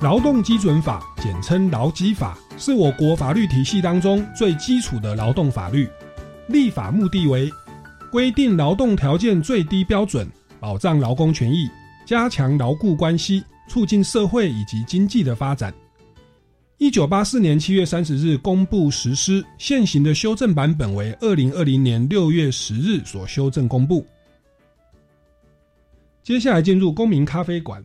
劳动基准法，简称劳基法，是我国法律体系当中最基础的劳动法律。立法目的为规定劳动条件最低标准，保障劳工权益，加强劳雇关系，促进社会以及经济的发展。一九八四年七月三十日公布实施，现行的修正版本为二零二零年六月十日所修正公布。接下来进入公民咖啡馆。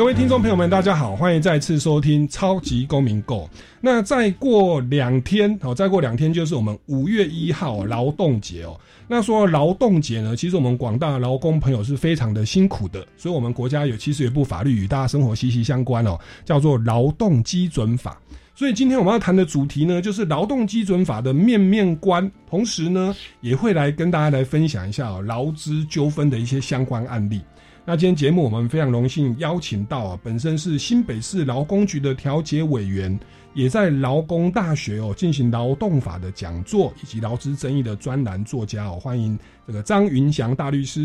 各位听众朋友们，大家好，欢迎再次收听超级公民购。那再过两天哦，再过两天就是我们五月一号劳动节哦。那说劳动节呢，其实我们广大劳工朋友是非常的辛苦的，所以我们国家有其实有一部法律与大家生活息息相关哦，叫做《劳动基准法》。所以今天我们要谈的主题呢，就是《劳动基准法》的面面观，同时呢，也会来跟大家来分享一下劳资纠纷的一些相关案例。那今天节目我们非常荣幸邀请到啊，本身是新北市劳工局的调解委员，也在劳工大学哦进行劳动法的讲座以及劳资争议的专栏作家哦，欢迎这个张云祥大律师。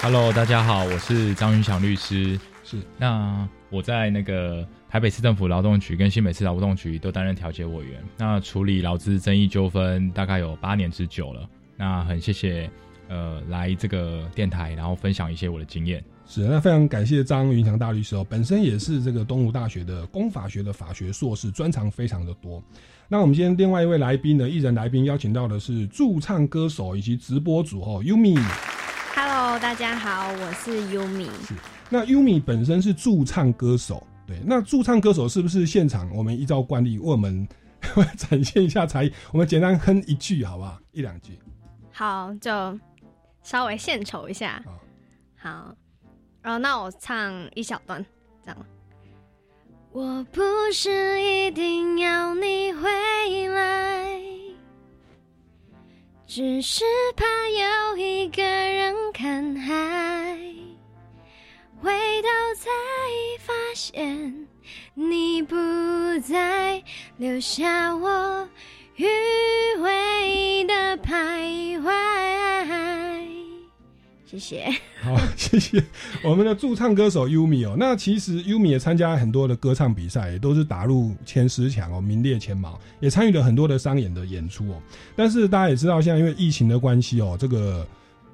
Hello，大家好，我是张云祥律师。是，那我在那个台北市政府劳动局跟新北市劳动局都担任调解委员，那处理劳资争议纠纷大概有八年之久了。那很谢谢呃来这个电台，然后分享一些我的经验。是，那非常感谢张云强大律师哦，本身也是这个东吴大学的公法学的法学硕士，专长非常的多。那我们今天另外一位来宾呢，艺人来宾邀请到的是驻唱歌手以及直播主哦，Yumi。Hello，大家好，我是 Yumi。那 Yumi 本身是驻唱歌手，对，那驻唱歌手是不是现场我们依照惯例为我们 展现一下才艺？我们简单哼一句好不好？一两句。好，就稍微献丑一下。好好，然后那我唱一小段，这样。我不是一定要你回来，只是怕有一个人看海，回头才发现你不在，留下我迂回的徘徊。谢谢。好，谢谢我们的驻唱歌手 Yumi 哦。那其实 Yumi 也参加很多的歌唱比赛，也都是打入前十强哦，名列前茅，也参与了很多的商演的演出哦。但是大家也知道，现在因为疫情的关系哦，这个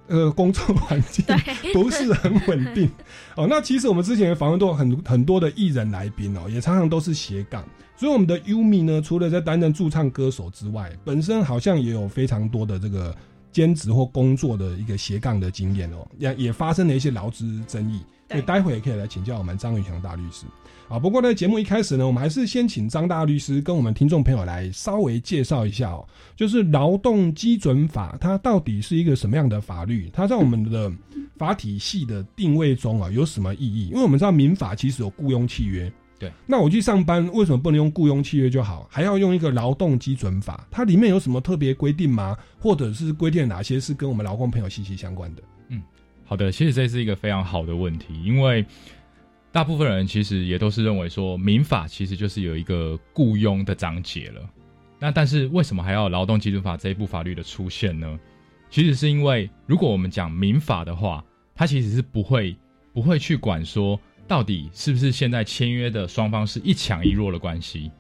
呃工作环境不是很稳定 哦。那其实我们之前的访问过很很多的艺人来宾哦，也常常都是斜杠。所以我们的 Yumi 呢，除了在担任驻唱歌手之外，本身好像也有非常多的这个兼职或工作的一个斜杠的经验哦，也也发生了一些劳资争议。所以待会也可以来请教我们张宇强大律师。啊，不过呢，节目一开始呢，我们还是先请张大律师跟我们听众朋友来稍微介绍一下哦，就是劳动基准法它到底是一个什么样的法律？它在我们的法体系的定位中啊有什么意义？因为我们知道民法其实有雇佣契约，对，那我去上班为什么不能用雇佣契约就好，还要用一个劳动基准法？它里面有什么特别规定吗？或者是规定哪些是跟我们劳工朋友息息相关的？嗯好的，其实这是一个非常好的问题，因为大部分人其实也都是认为说，民法其实就是有一个雇佣的章节了。那但是为什么还要有劳动基准法这一部法律的出现呢？其实是因为，如果我们讲民法的话，它其实是不会不会去管说到底是不是现在签约的双方是一强一弱的关系。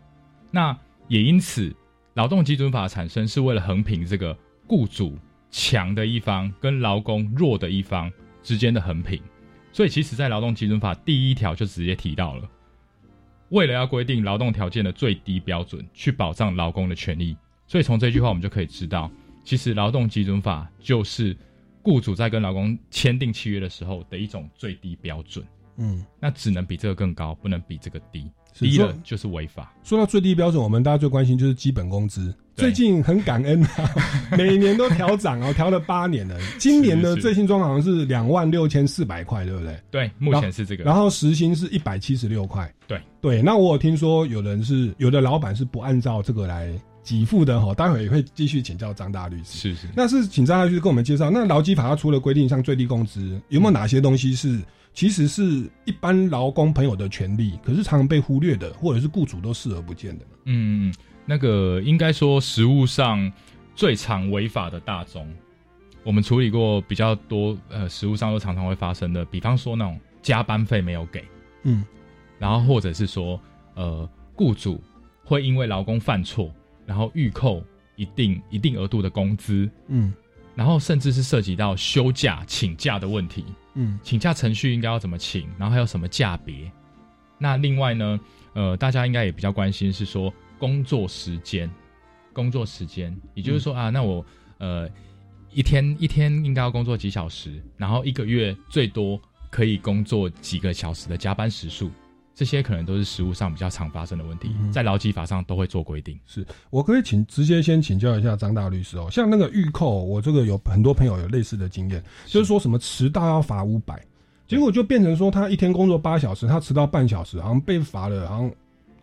那也因此，劳动基准法产生是为了横平这个雇主强的一方跟劳工弱的一方之间的横平。所以，其实，在劳动基准法第一条就直接提到了，为了要规定劳动条件的最低标准，去保障劳工的权益。所以，从这句话我们就可以知道，其实劳动基准法就是雇主在跟劳工签订契约的时候的一种最低标准。嗯，那只能比这个更高，不能比这个低，低了就是违法。说到最低标准，我们大家最关心就是基本工资。最近很感恩啊，每年都调涨哦，调了八年了。今年的最新装好像是两万六千四百块，对不对？对，目前是这个。然后时薪是一百七十六块。对对，那我有听说有人是有的老板是不按照这个来给付的哈，待会也会继续请教张大律师。是是，那是请张大律师跟我们介绍，那劳基法它除了规定像最低工资，有没有哪些东西是其实是一般劳工朋友的权利，可是常常被忽略的，或者是雇主都视而不见的？嗯，那个应该说实务上最常违法的大宗，我们处理过比较多，呃，实务上都常常会发生的，比方说那种加班费没有给，嗯，然后或者是说，呃，雇主会因为劳工犯错，然后预扣一定一定额度的工资，嗯然后甚至是涉及到休假、请假的问题。嗯请假程序应该要怎么请，然后还有什么价别？那另外呢，呃，大家应该也比较关心是说工作时间，工作时间，也就是说、啊，那我呃一天一天应该要工作几小时，然后一个月最多可以工作几个小时的加班时数，这些可能都是实务上比较常发生的问题，嗯在劳基法上都会做规定。是我可以请直接先请教一下张大律师哦，像那个预扣，我这个有很多朋友有类似的经验，就是说什么迟到要罚五百，结果就变成说他一天工作八小时，他迟到半小时，好像被罚了，好像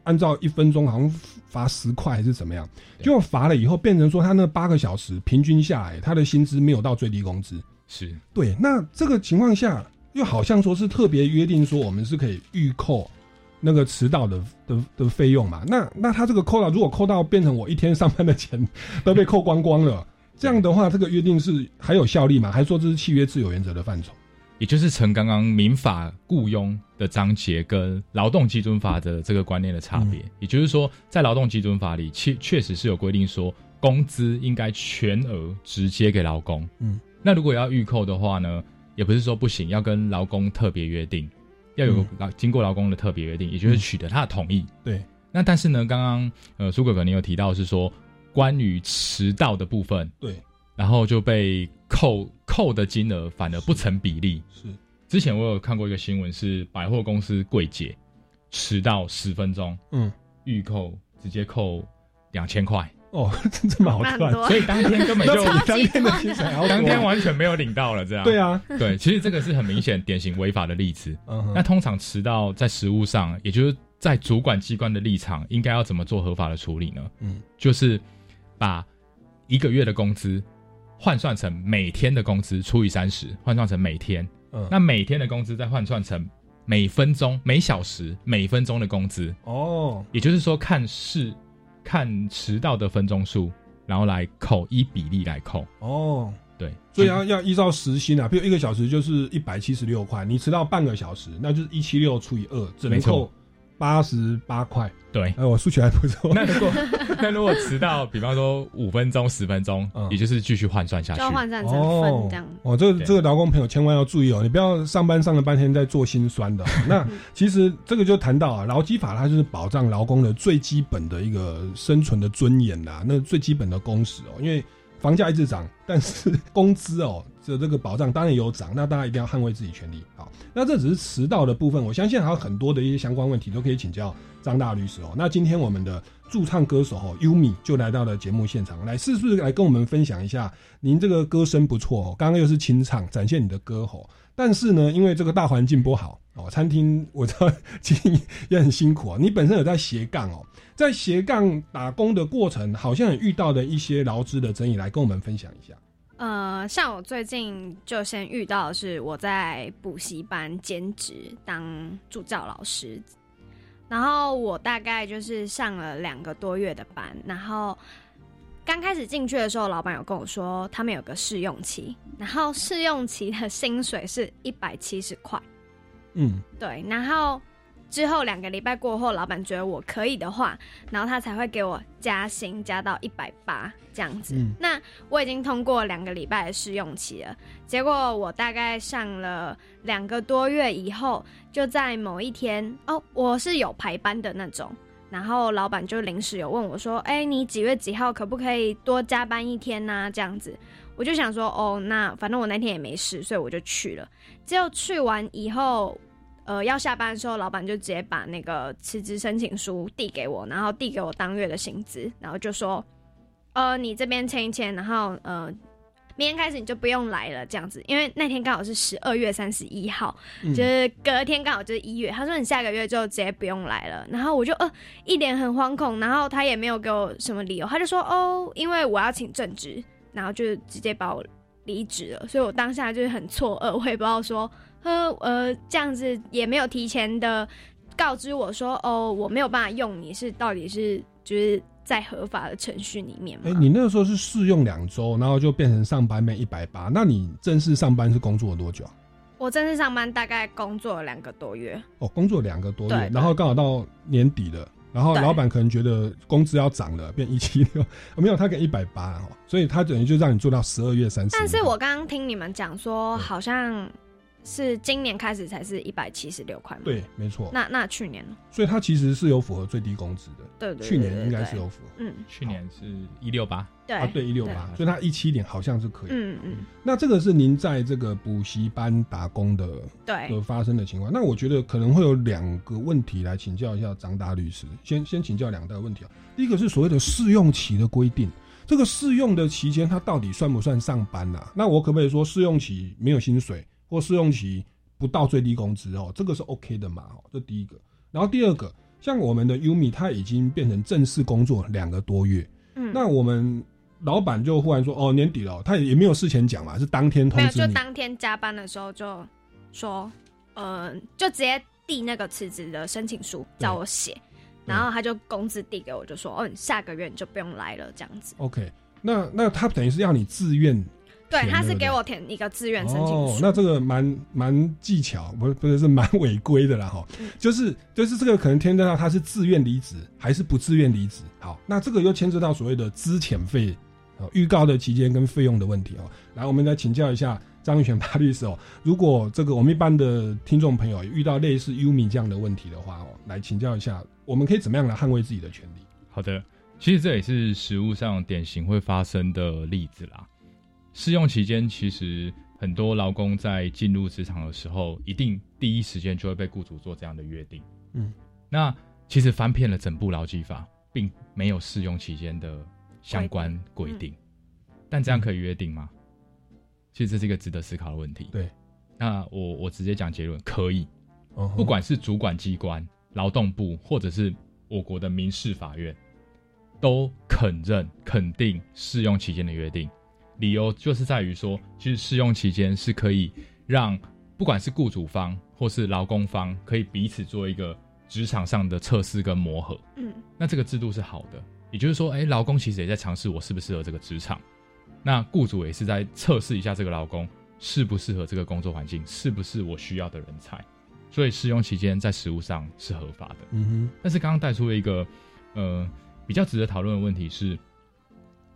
按照一分钟好像罚十块还是怎么样，对结果罚了以后变成说他那八个小时平均下来，他的薪资没有到最低工资。是，对，那这个情况下又好像说是特别约定说我们是可以预扣那个迟到的的的费用嘛？那那他这个扣到如果扣到变成我一天上班的钱都被扣光光了，这样的话，这个约定是还有效力吗？还是说这是契约自由原则的范畴？也就是从刚刚民法雇佣的章节跟劳动基准法的这个观念的差别。也就是说，在劳动基准法里，确确实是有规定说，工资应该全额直接给劳工。嗯，那如果要预扣的话呢，也不是说不行，要跟劳工特别约定，要有嗯。劳经过劳工的特别约定，也就是取得他的同意。对，那但是呢，刚刚呃苏哥哥你有提到是说关于迟到的部分，对，然后就被扣扣的金额反而不成比例。是。之前我有看过一个新闻，是百货公司柜姐迟到十分钟，嗯，预扣直接扣两千块，哦，这这么好赚，所以当天根本就 当天的。薪水当天完全没有领到了，这样。对啊，对，其实这个是很明显典型违法的例子。那通常迟到在实务上，也就是在主管机关的立场，应该要怎么做合法的处理呢？嗯，就是把一个月的工资换算成每天的工资除以三十，换算成每天。嗯。那每天的工资再换算成每分钟、每小时、每分钟的工资，哦，也就是说看是看迟到的分钟数，然后来扣一比例来扣。哦，对，所以要要依照时薪啊，比如一个小时就是一百七十六块，你迟到半个小时，那就是一七六除以二，只能扣八十八块。对。哎，我数学还不错。那如果那如果迟到，比方说五分钟、十分钟，嗯也就是继续换算下去换算成分这样。哦，这个这个劳工朋友千万要注意哦，你不要上班上了半天在做心酸的哦、那其实这个就谈到啊，劳基法它就是保障劳工的最基本的一个生存的尊严啦，那最基本的工时哦，因为房价一直涨，但是工资哦这这个保障当然有涨，那大家一定要捍卫自己权利。好，那这只是迟到的部分，我相信还有很多的一些相关问题都可以请教张大律师哦。那今天我们的驻唱歌手哦优米就来到了节目现场，来是不是来跟我们分享一下？您这个歌声不错哦，刚刚又是清唱，展现你的歌喉。但是呢，因为这个大环境不好哦，餐厅我知道经营也很辛苦哦。你本身有在斜杠哦，在斜杠打工的过程，好像也遇到的一些劳资的争议，来跟我们分享一下。呃，像我最近就先遇到的是我在补习班兼职当助教老师，然后我大概就是上了两个多月的班，然后刚开始进去的时候，老板有跟我说他们有个试用期，然后试用期的薪水是一百七十块，嗯，对，然后之后两个礼拜过后，老板觉得我可以的话，然后他才会给我加薪，加到一百八这样子。嗯那我已经通过两个礼拜的试用期了，结果我大概上了两个多月以后，就在某一天，哦，我是有排班的那种。然后老板就临时有问我说：“哎，你几月几号可不可以多加班一天呢、这样子，我就想说：“哦，那反正我那天也没事，所以我就去了。”结果去完以后，呃，要下班的时候，老板就直接把那个辞职申请书递给我，然后递给我当月的薪资，然后就说，呃，你这边签一签，然后呃，明天开始你就不用来了，这样子，因为那天刚好是十二月三十一号，嗯。就是隔天刚好就是一月，他说你下个月就直接不用来了，然后我就呃一脸很惶恐，然后他也没有给我什么理由，他就说哦，因为我要请正职，然后就直接把我离职了，所以我当下就是很错愕，我也不知道说。呃呃，这样子也没有提前的告知我说，哦，我没有办法用你是到底是就是在合法的程序里面吗？哎、你那个时候是试用两周，然后就变成上班每一百八，那你正式上班是工作了多久啊？我正式上班大概工作了两个多月，哦，工作两个多月，然后刚好到年底了，然后老板可能觉得工资要涨了，变一七六，没有他给一百八哦，所以他等于就让你做到十二月三十。但是我刚刚听你们讲说，好像是今年开始才是一百七十六块嘛？对，没错，那那去年呢？所以它其实是有符合最低工资的，对对对去年应该是有符合。嗯，去年是一六八，对。啊，对一六八，所以他一七点好像是可以。嗯嗯，那这个是您在这个补习班打工的对。的发生的情况。那我觉得可能会有两个问题来请教一下张达律师。先先请教两大问题啊。第一个是所谓的试用期的规定，这个试用的期间，它到底算不算上班呐、那我可不可以说试用期没有薪水，或试用期不到最低工资哦？这个是 OK 的嘛？哦，这第一个。然后第二个，像我们的 Umi，他已经变成正式工作两个多月，嗯，那我们老板就忽然说，哦，年底了，他也也没有事前讲嘛，是当天通没有，知。就当天加班的时候就说，呃，就直接递那个辞职的申请书叫我写，然后他就工资递给我，就说，哦，你下个月你就不用来了，这样子。OK，那那他等于是要你自愿对，他是给我填一个自愿申请书。，哦那这个蛮蛮技巧，不是不是是蛮违规的啦哈嗯。就是就是这个可能牵涉到他是自愿离职还是不自愿离职。好，那这个又牵涉到所谓的资遣费哦，预告的期间跟费用的问题哦。来，我们来请教一下张玉泉大律师哦。如果这个我们一般的听众朋友遇到类似 Umi 这样的问题的话哦，来请教一下，我们可以怎么样来捍卫自己的权利？好的，其实这也是实物上典型会发生的例子啦。试用期间，其实很多劳工在进入职场的时候，一定第一时间就会被雇主做这样的约定。嗯，那其实翻遍了整部劳基法，并没有试用期间的相关规定。但这样可以约定吗？其实这是一个值得思考的问题。对，那我我直接讲结论，可以。哦不管是主管机关、劳动部，或者是我国的民事法院，都肯认、肯定试用期间的约定。理由就是在于说，其实试用期间是可以让不管是雇主方或是劳工方，可以彼此做一个职场上的测试跟磨合。嗯那这个制度是好的，也就是说，哎，劳工其实也在尝试我适不适合这个职场，那雇主也是在测试一下这个劳工适不适合这个工作环境，是不是我需要的人才。所以试用期间在实务上是合法的。嗯哼但是刚刚带出了一个呃比较值得讨论的问题是，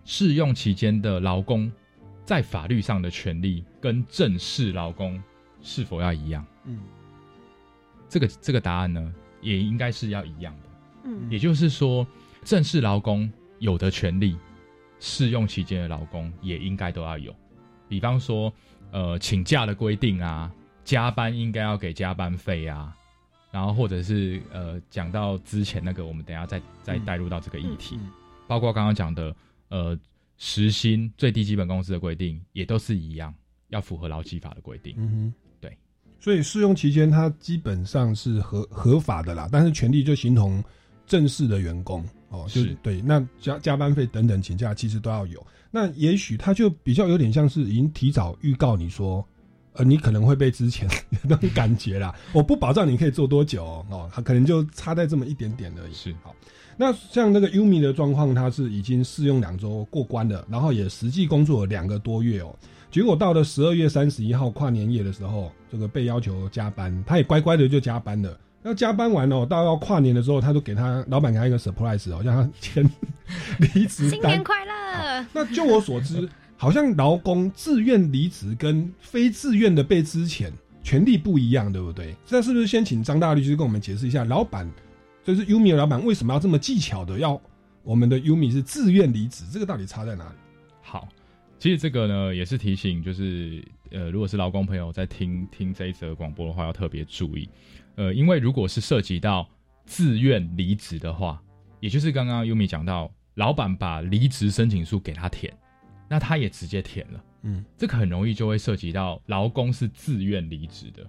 试用期间的劳工在法律上的权利跟正式劳工是否要一样？哼，嗯这个这个答案呢，也应该是要一样的。嗯也就是说，正式劳工有的权利，试用期间的劳工也应该都要有。比方说呃请假的规定啊，加班应该要给加班费啊，然后或者是呃讲到之前那个，我们等一下再再嗯带入到这个议题，嗯包括刚刚讲的呃时薪最低基本工资的规定，也都是一样，要符合劳基法的规定。嗯哼，对。所以试用期间，它基本上是合合法的啦，但是权利就形同正式的员工哦，就是对。那加加班费等等请假其实都要有。那也许他就比较有点像是已经提早预告你说，呃，你可能会被之前那种感觉啦。我不保障你可以做多久哦，哦，他可能就差在这么一点点而已。是好。那像那个 Umi 的状况，他是已经试用两周过关了，然后也实际工作了两个多月哦。结果到了十二月三十一号跨年夜的时候，这个被要求加班，他也乖乖的就加班了。那加班完哦，到要跨年的时候，他就给他老板给他一个 surprise 哦，让他签 离职单新年。快乐！那就我所知，好像劳工自愿离职跟非自愿的被支遣权利不一样，对不对？那是不是先请张大律师跟我们解释一下，老板就是 Umi 的老板为什么要这么技巧的要我们的 Umi 是自愿离职，这个到底差在哪里？好，其实这个呢也是提醒，就是呃，如果是劳工朋友在听听这一则广播的话，要特别注意。呃，因为如果是涉及到自愿离职的话，也就是刚刚优米讲到，老板把离职申请书给他填，那他也直接填了，嗯，这个很容易就会涉及到劳工是自愿离职的。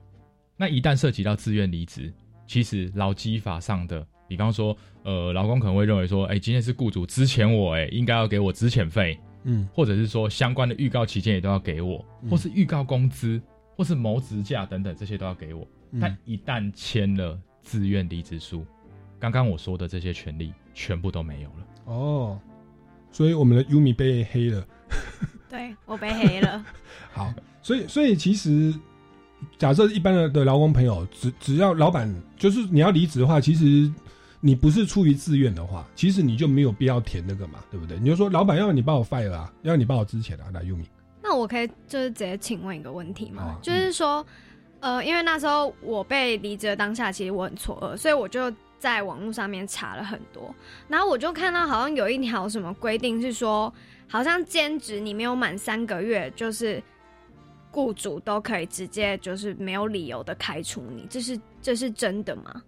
那一旦涉及到自愿离职，其实劳基法上的，比方说，呃，劳工可能会认为说，哎、今天是雇主资遣我、哎，应该要给我资遣费，嗯或者是说相关的预告期间也都要给我，嗯或是预告工资，或是谋职假等等，这些都要给我。嗯但一旦签了自愿离职书，刚刚我说的这些权利全部都没有了。哦，所以我们的 Umi 被黑了。对我被黑了，好，所以所以其实假设一般的的劳工朋友，只只要老板就是你要离职的话，其实你不是出于自愿的话，其实你就没有必要填那个嘛，对不对？你就说老板要你把我 fire 啊，要你把我之前啊，来 Umi，那我可以就是直接请问一个问题吗？啊就是说，呃，因为那时候我被离职的当下，其实我很错愕，所以我就在网络上面查了很多，然后我就看到好像有一条什么规定是说，好像兼职你没有满三个月，就是雇主都可以直接就是没有理由的开除你，这是这是真的吗？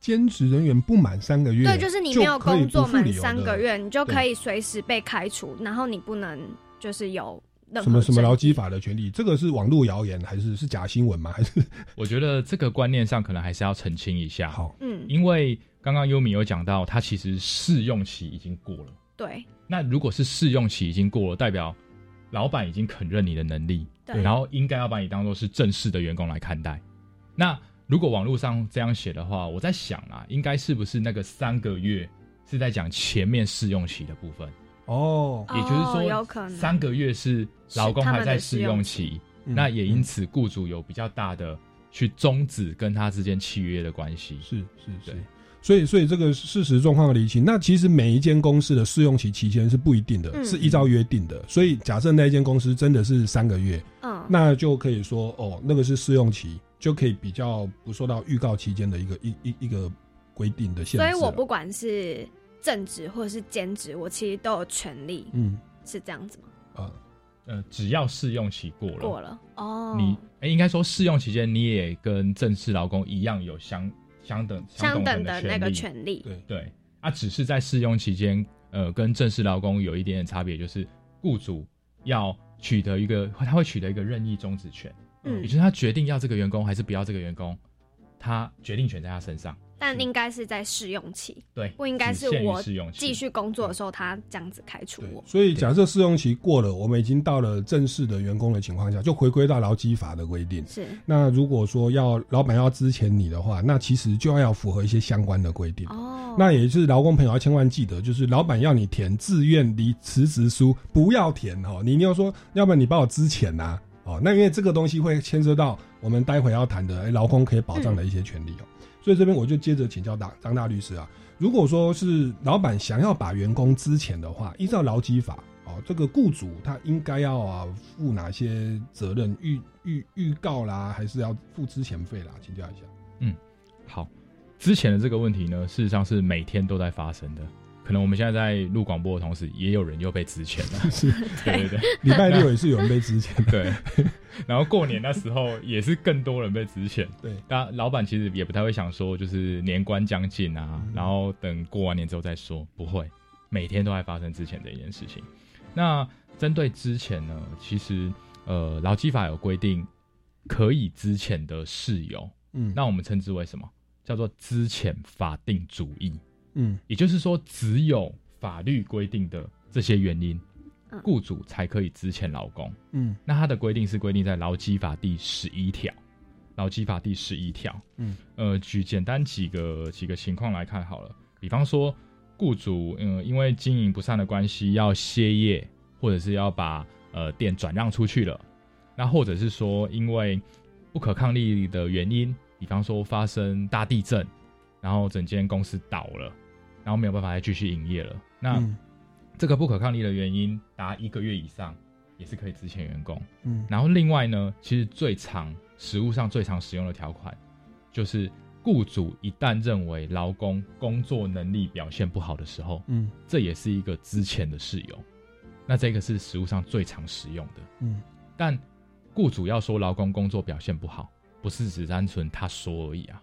兼职人员不满三个月，对，就是你没有工作满三个月，你就可以随时被开除，然后你不能就是有什么什么劳基法的权利，这个是网络谣言还是是假新闻吗？还是 我觉得这个观念上可能还是要澄清一下，好？嗯，因为刚刚优米有讲到，他其实试用期已经过了。对那如果是试用期已经过了，代表老板已经肯认你的能力，对。然后应该要把你当做是正式的员工来看待。那如果网络上这样写的话，我在想啊，应该是不是那个三个月是在讲前面试用期的部分？哦，也就是哦说，三个月是劳工还在试用期，嗯那也因此雇主有比较大的去终止跟他之间契约的关系。是是是。对，所以所以这个事实状况的厘清，那其实每一间公司的试用期期间是不一定的，嗯是依照约定的。所以假设那一间公司真的是三个月，嗯，那就可以说哦，那个是试用期，就可以比较不受到预告期间的一个一一一个规定的限制所。以我不管是正职或者是兼职，我其实都有权利，嗯是这样子吗？啊呃，只要试用期过了，过了哦，你哎、应该说试用期间你也跟正式劳工一样有相相等相等的的那个权利。权利，对。对。啊，只是在试用期间，呃，跟正式劳工有一点点差别，就是雇主要取得一个，他会取得一个任意终止权，嗯。也就是他决定要这个员工还是不要这个员工，他决定权在他身上。但应该是在试用期，对，不应该是我试用期继续工作的时候他这样子开除我，。所以假设试用期过了，我们已经到了正式的员工的情况下，就回归到劳基法的规定。是那如果说要老板要支遣你的话，那其实就要符合一些相关的规定。哦，那也就是劳工朋友要千万记得，就是老板要你填自愿离辞职书，不要填哦。你一定要说，要不然你把我支遣呐、哦。那因为这个东西会牵涉到我们待会要谈的哎劳工可以保障的一些权利哦。所以这边我就接着请教大张大律师啊，如果说是老板想要把员工资遣的话，依照劳基法哦，这个雇主他应该要啊负哪些责任？预预预告啦，还是要付资遣费啦？请教一下。嗯好，之前的这个问题呢，事实上是每天都在发生的。可能我们现在在录广播的同时，也有人又被支遣了。是 对对对礼拜六也是有人被之前的，对。然后过年那时候也是更多人被支遣。对，当然老板其实也不太会想说，就是年关将近啊，嗯然后等过完年之后再说，不会，每天都在发生之前这一件事情。那针对之前呢，其实呃劳基法有规定，可以资遣的事由，嗯，那我们称之为什么？叫做资遣法定主义。嗯。也就是说，只有法律规定的这些原因嗯，雇主才可以支遣劳工。嗯。那它的规定是规定在劳基法第十一条，劳基法第十一条。嗯，呃，举简单几个几个情况来看好了，比方说，雇主嗯、呃因为经营不善的关系要歇业，或者是要把呃店转让出去了，那或者是说因为不可抗力的原因，比方说发生大地震，然后整间公司倒了，然后没有办法再继续营业了，那。嗯这个不可抗力的原因达一个月以上，也是可以支遣员工。嗯然后另外呢，其实最常实务上最常使用的条款，就是雇主一旦认为劳工工作能力表现不好的时候，嗯这也是一个资遣的事由。那这个是实务上最常使用的。嗯但雇主要说劳工工作表现不好，不是只单纯他说而已啊，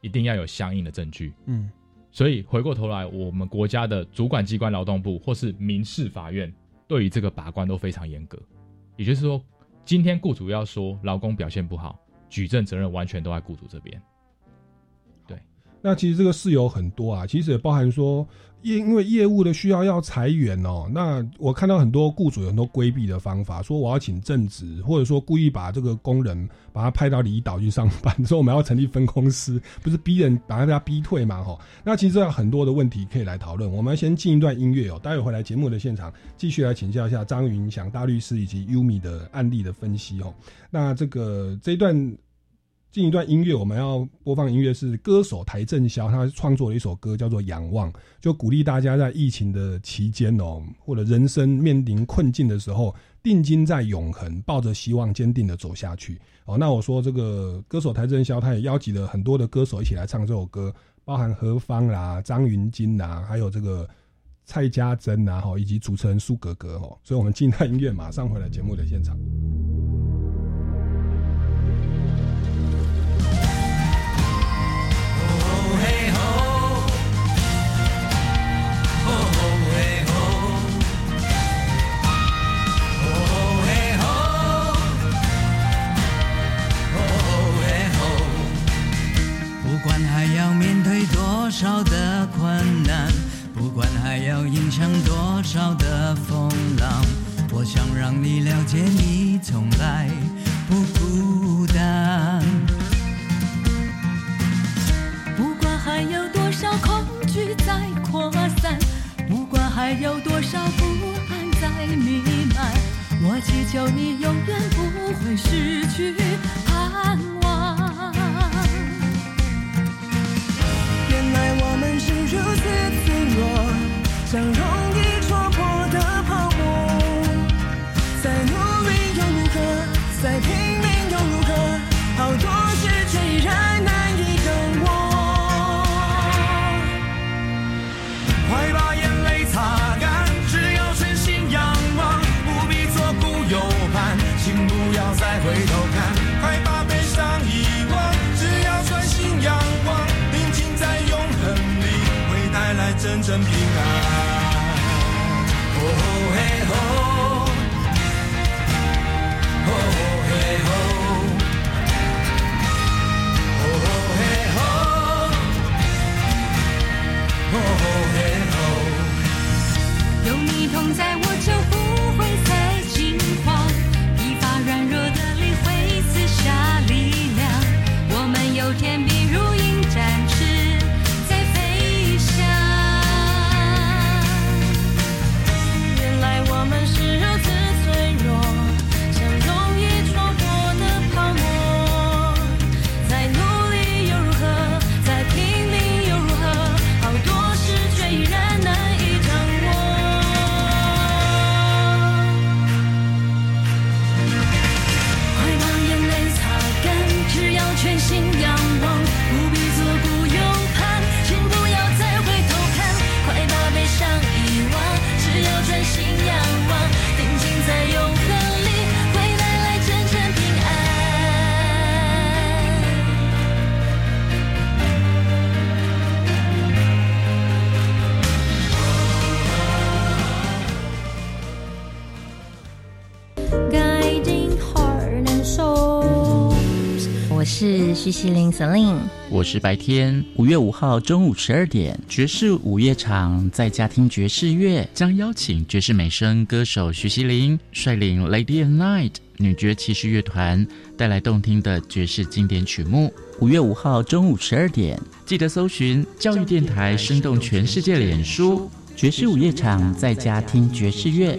一定要有相应的证据。嗯所以回过头来，我们国家的主管机关劳动部或是民事法院对于这个把关都非常严格。也就是说，今天雇主要说劳工表现不好，举证责任完全都在雇主这边。对那其实这个事有很多啊，其实也包含说业因因为业务的需要要裁员哦。那我看到很多雇主有很多规避的方法，说我要请正职，或者说故意把这个工人把他派到离岛去上班，说我们要成立分公司，不是逼人把他逼退嘛？哈，那其实有很多的问题可以来讨论。我们先进一段音乐哦，待会回来节目的现场继续来请教一下张云祥大律师以及优米的案例的分析哦。那这个这一段进一段音乐，我们要播放音乐是歌手邰正宵他创作的一首歌，叫做《仰望》，就鼓励大家在疫情的期间哦，或者人生面临困境的时候，定睛在永恒，抱着希望，坚定的走下去。哦，那我说这个歌手邰正宵，他也邀集了很多的歌手一起来唱这首歌，包含何方啦、张云京啦，还有这个蔡家珍呐，哈，以及主持人苏格格哦。所以我们进一段音乐，马上回来节目的现场。徐熙玲 Celine。我是白天五月五号中午十二点，爵士午夜场在家听爵士乐，将邀请爵士美声歌手徐熙玲率领 Lady and Night 女爵骑士乐团带来动听的爵士经典曲目。五月五号中午十二点，记得搜寻教育电台生动全世界脸书爵士午夜场在家听爵士乐。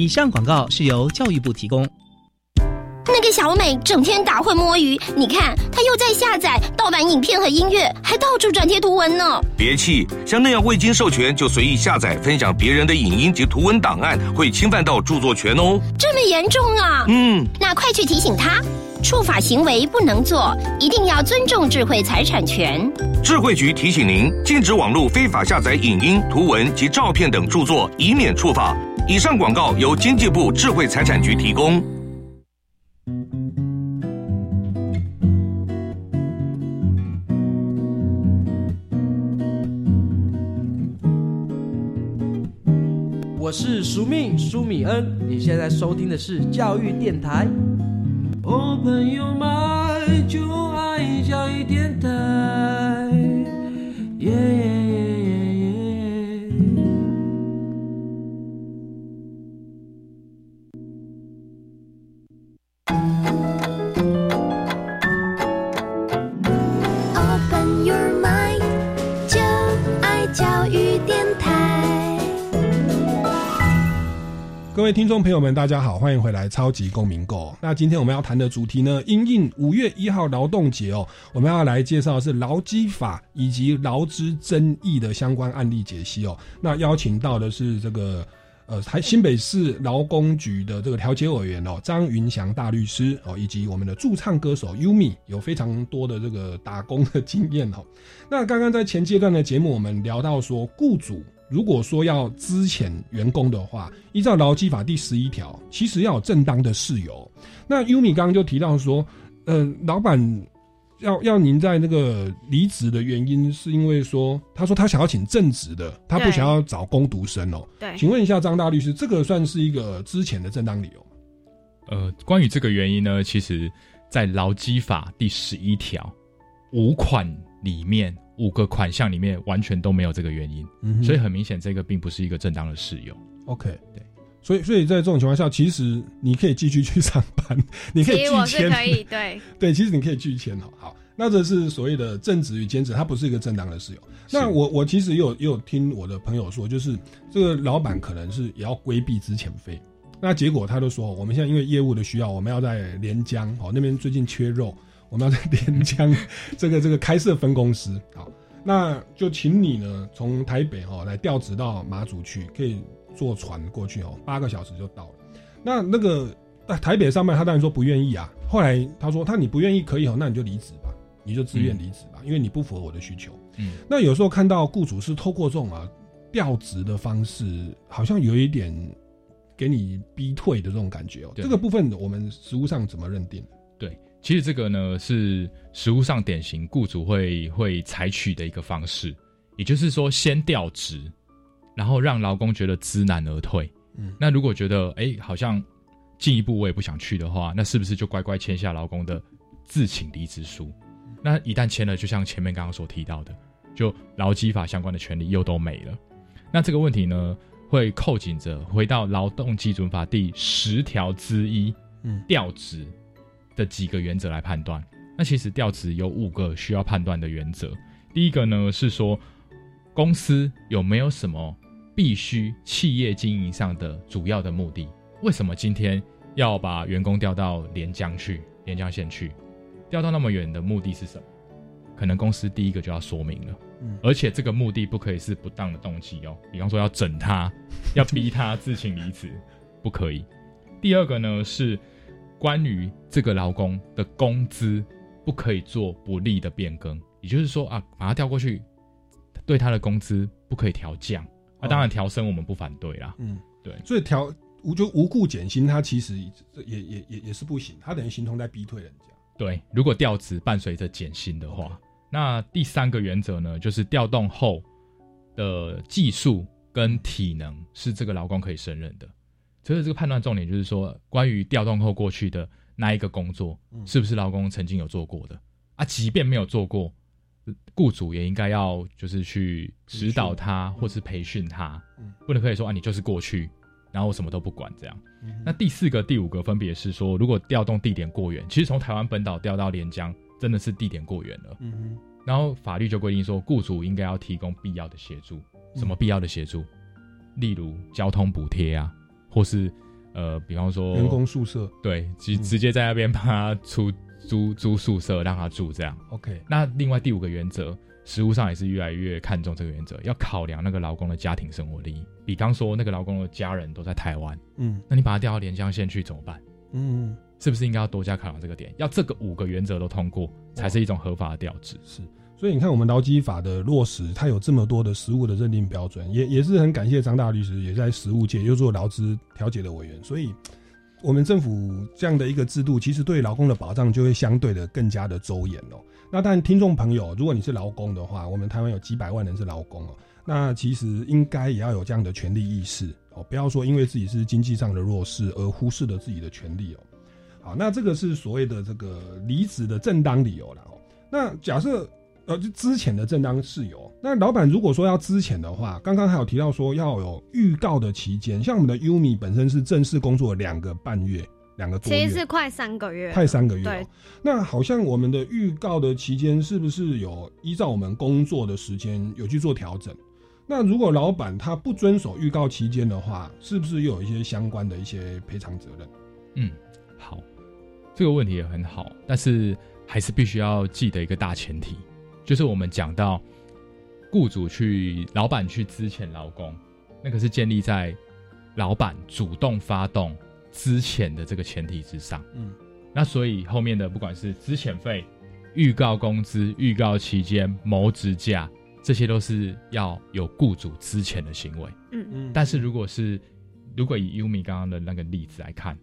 以上广告是。由教育部提供。那个小美整天打混摸鱼，你看她又在下载盗版影片和音乐，还到处转贴图文呢。别气，像那样未经授权就随意下载分享别人的影音及图文档案，会侵犯到著作权哦。这么严重啊？嗯，那快去提醒她，触法行为不能做，一定要尊重智慧财产权。智慧局提醒您，禁止网络非法下载影音、图文及照片等著作，以免触法。以上广告由经济部智慧财产局提供。我是苏命苏米恩，你现在收听的是教育电台。Open your mind，就爱教育电台。各位听众朋友们，大家好，欢迎回来《超级公民购》。那今天我们要谈的主题呢，因应五月一号劳动节哦，我们要来介绍的是劳基法以及劳资争议的相关案例解析哦。那邀请到的是这个呃台新北市劳工局的这个调解委员哦，张云祥大律师哦，以及我们的驻唱歌手 Umi，有非常多的这个打工的经验哦。那刚刚在前阶段的节目，我们聊到说雇主。如果说要资遣员工的话，依照劳基法第十一条，其实要有正当的事由。那优米刚刚就提到说，呃，老板要要您在那个离职的原因，是因为说，他说他想要请正职的，他不想要找工读生哦。对，请问一下张大律师，这个算是一个之前的正当理由吗？呃，关于这个原因呢，其实在劳基法第十一条五款里面。五个款项里面完全都没有这个原因，所以很明显这个并不是一个正当的事由。OK，对，所以所以在这种情况下，其实你可以继续去上班，你可以拒签，可以 对对，其实你可以拒签哈。好，那这是所谓的正职与兼职，它不是一个正当的事由。那我我其实也有也有听我的朋友说，就是这个老板可能是也要规避之前费，那结果他就说，我们现在因为业务的需要，我们要在连江哦那边最近缺肉。我们要在连江 这个这个开设分公司，好，那就请你呢从台北哦来调职到马祖去，可以坐船过去哦，八个小时就到了。那那个在台北上班，他当然说不愿意啊。后来他说他你不愿意可以哦，那你就离职吧，你就自愿离职吧，因为你不符合我的需求。嗯，那有时候看到雇主是透过这种啊调职的方式，好像有一点给你逼退的这种感觉哦。这个部分我们实务上怎么认定？对。其实这个呢是实务上典型雇主会会采取的一个方式，也就是说先调职，然后让劳工觉得知难而退。嗯，那如果觉得哎好像进一步我也不想去的话，那是不是就乖乖签下劳工的自请离职书？那一旦签了，就像前面刚刚所提到的，就劳基法相关的权利又都没了。那这个问题呢，会扣紧着回到劳动基准法第十条之一，嗯，调职。的几个原则来判断，那其实调职有五个需要判断的原则。第一个呢是说，公司有没有什么必须企业经营上的主要的目的？为什么今天要把员工调到连江去，连江县去？调到那么远的目的是什么？可能公司第一个就要说明了，而且这个目的不可以是不当的动机哦，比方说要整他，要逼他自请离职，不可以。第二个呢是。关于这个劳工的工资不可以做不利的变更，也就是说啊，把他调过去，对他的工资不可以调降，啊，当然调升我们不反对啦，嗯，对，所以调无就无故减薪，他其实也也也也是不行，他等于形同在逼退人家。对，如果调职伴随着减薪的话，那第三个原则呢，就是调动后的技术跟体能是这个劳工可以胜任的。所以这个判断重点就是说，关于调动后过去的那一个工作，是不是劳工曾经有做过的啊？即便没有做过，雇主也应该要就是去指导他，或是培训他，不能可以说啊，你就是过去，然后我什么都不管这样。那第四个、第五个分别是说，如果调动地点过远，其实从台湾本岛调到连江，真的是地点过远了。嗯。然后法律就规定说，雇主应该要提供必要的协助。什么必要的协助？例如交通补贴啊，或是呃，比方说员工宿舍，对，直直接在那边帮他出租租宿舍让他住这样。OK。那另外第五个原则，实务上也是越来越看重这个原则，要考量那个劳工的家庭生活利益。比方说，那个劳工的家人都在台湾，嗯，那你把他调到连江县去怎么办？嗯，是不是应该要多加考量这个点？要这个五个原则都通过，才是一种合法的调职。是，所以你看我们劳基法的落实，它有这么多的实务的认定标准，也也是很感谢张大律师，也在实务界又做劳资调解的委员，所以我们政府这样的一个制度，其实对劳工的保障就会相对的更加的周延哦。那但听众朋友，如果你是劳工的话，我们台湾有几百万人是劳工哦，那其实应该也要有这样的权利意识哦，不要说因为自己是经济上的弱势而忽视了自己的权利哦。好，那这个是所谓的这个离职的正当理由了哦。那假设呃，就之前的正当事由，那老板如果说要资遣的话，刚刚还有提到说要有预告的期间，像我们的 Umi 本身是正式工作两个半月，两个多月，其实是快三个月，快三个月、对哦。那好像我们的预告的期间是不是有依照我们工作的时间有去做调整？那如果老板他不遵守预告期间的话，是不是又有一些相关的一些赔偿责任？嗯，好，这个问题也很好，但是还是必须要记得一个大前提，就是我们讲到雇主去、老板去资遣劳工，那个是建立在老板主动发动资遣的这个前提之上。嗯，那所以后面的不管是资遣费、预告工资、预告期间、谋职价，这些都是要有雇主资遣的行为。嗯嗯但是如果是如果以 Umi 刚刚的那个例子来看，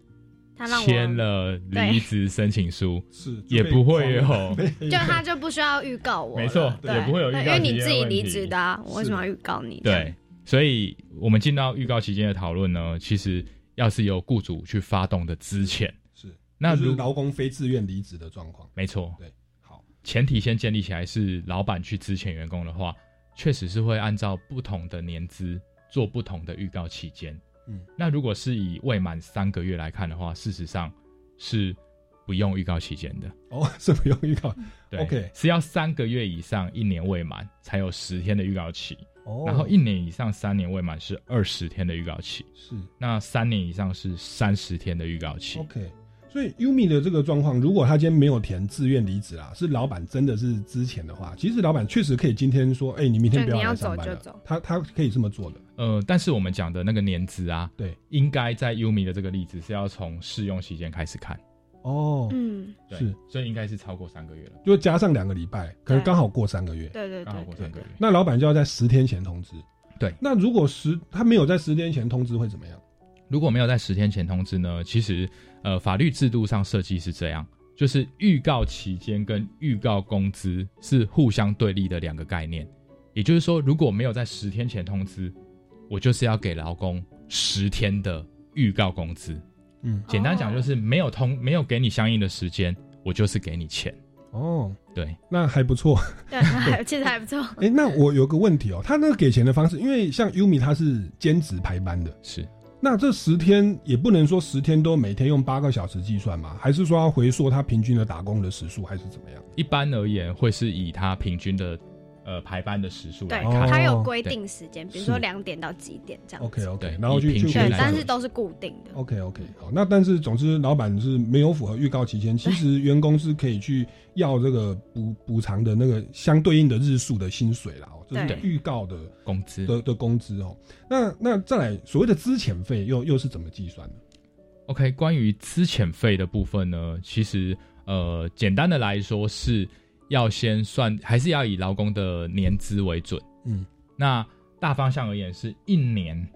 他让我签了离职申请书，是也不会有，就他就不需要预告我，没错也不会有预告因为你自己离职的啊，我为什么要预告你？对，所以我们进到预告期间的讨论呢，其实要是由雇主去发动的资遣，是那如劳工非自愿离职的状况。没错，对，好，前提先建立起来是老板去支遣员工的话，确实是会按照不同的年资做不同的预告期间。嗯，那如果是以未满三个月来看的话，事实上是不用预告期间的。哦，是不用预告。对 OK 是要三个月以上一年未满才有十天的预告期。哦然后一年以上三年未满是二十天的预告期。是，那三年以上是三十天的预告期。OK，所以 Umi 的这个状况，如果他今天没有填自愿离职啊，是老板真的是之前的话，其实老板确实可以今天说，哎、你明天不要对你要来上班了走就走，他他可以这么做的。呃，但是我们讲的那个年资啊，对，应该在 Umi 的这个例子是要从试用期间开始看。哦，嗯，对是，所以应该是超过三个月了。就加上两个礼拜，可能刚好过三个月。对对刚好对对过三个月。那老板就要在十天前通知。对，那如果十他没有在十天前通知会怎么样？如果没有在十天前通知呢，其实呃法律制度上设计是这样，就是预告期间跟预告工资是互相对立的两个概念。也就是说，如果没有在十天前通知，我就是要给劳工十天的预告工资。嗯，简单讲就是没有通没有给你相应的时间，我就是给你钱。哦，对，那还不错。对，还其实还不错。哎、那我有个问题哦，他那个给钱的方式，因为像优米他是兼职排班的，是。那这十天也不能说十天都每天用八个小时计算嘛？还是说要回溯他平均的打工的时数，还是怎么样？一般而言会是以他平均的呃排班的时数对来看，，他有规定时间，比如说是两点到几点这样子。OK OK，然后去去回，算但是都是固定的。OK OK 好，那但是总之老板是没有符合预告期间，其实员工是可以去要这个补补偿的那个相对应的日数的薪水啦，哦，这是对预告的工资的的工资哦。那那再来所谓的资遣费又又是怎么计算的？OK，关于资遣费的部分呢，其实呃，简单的来说是要先算，还是要以劳工的年资为准。嗯，那大方向而言是一年，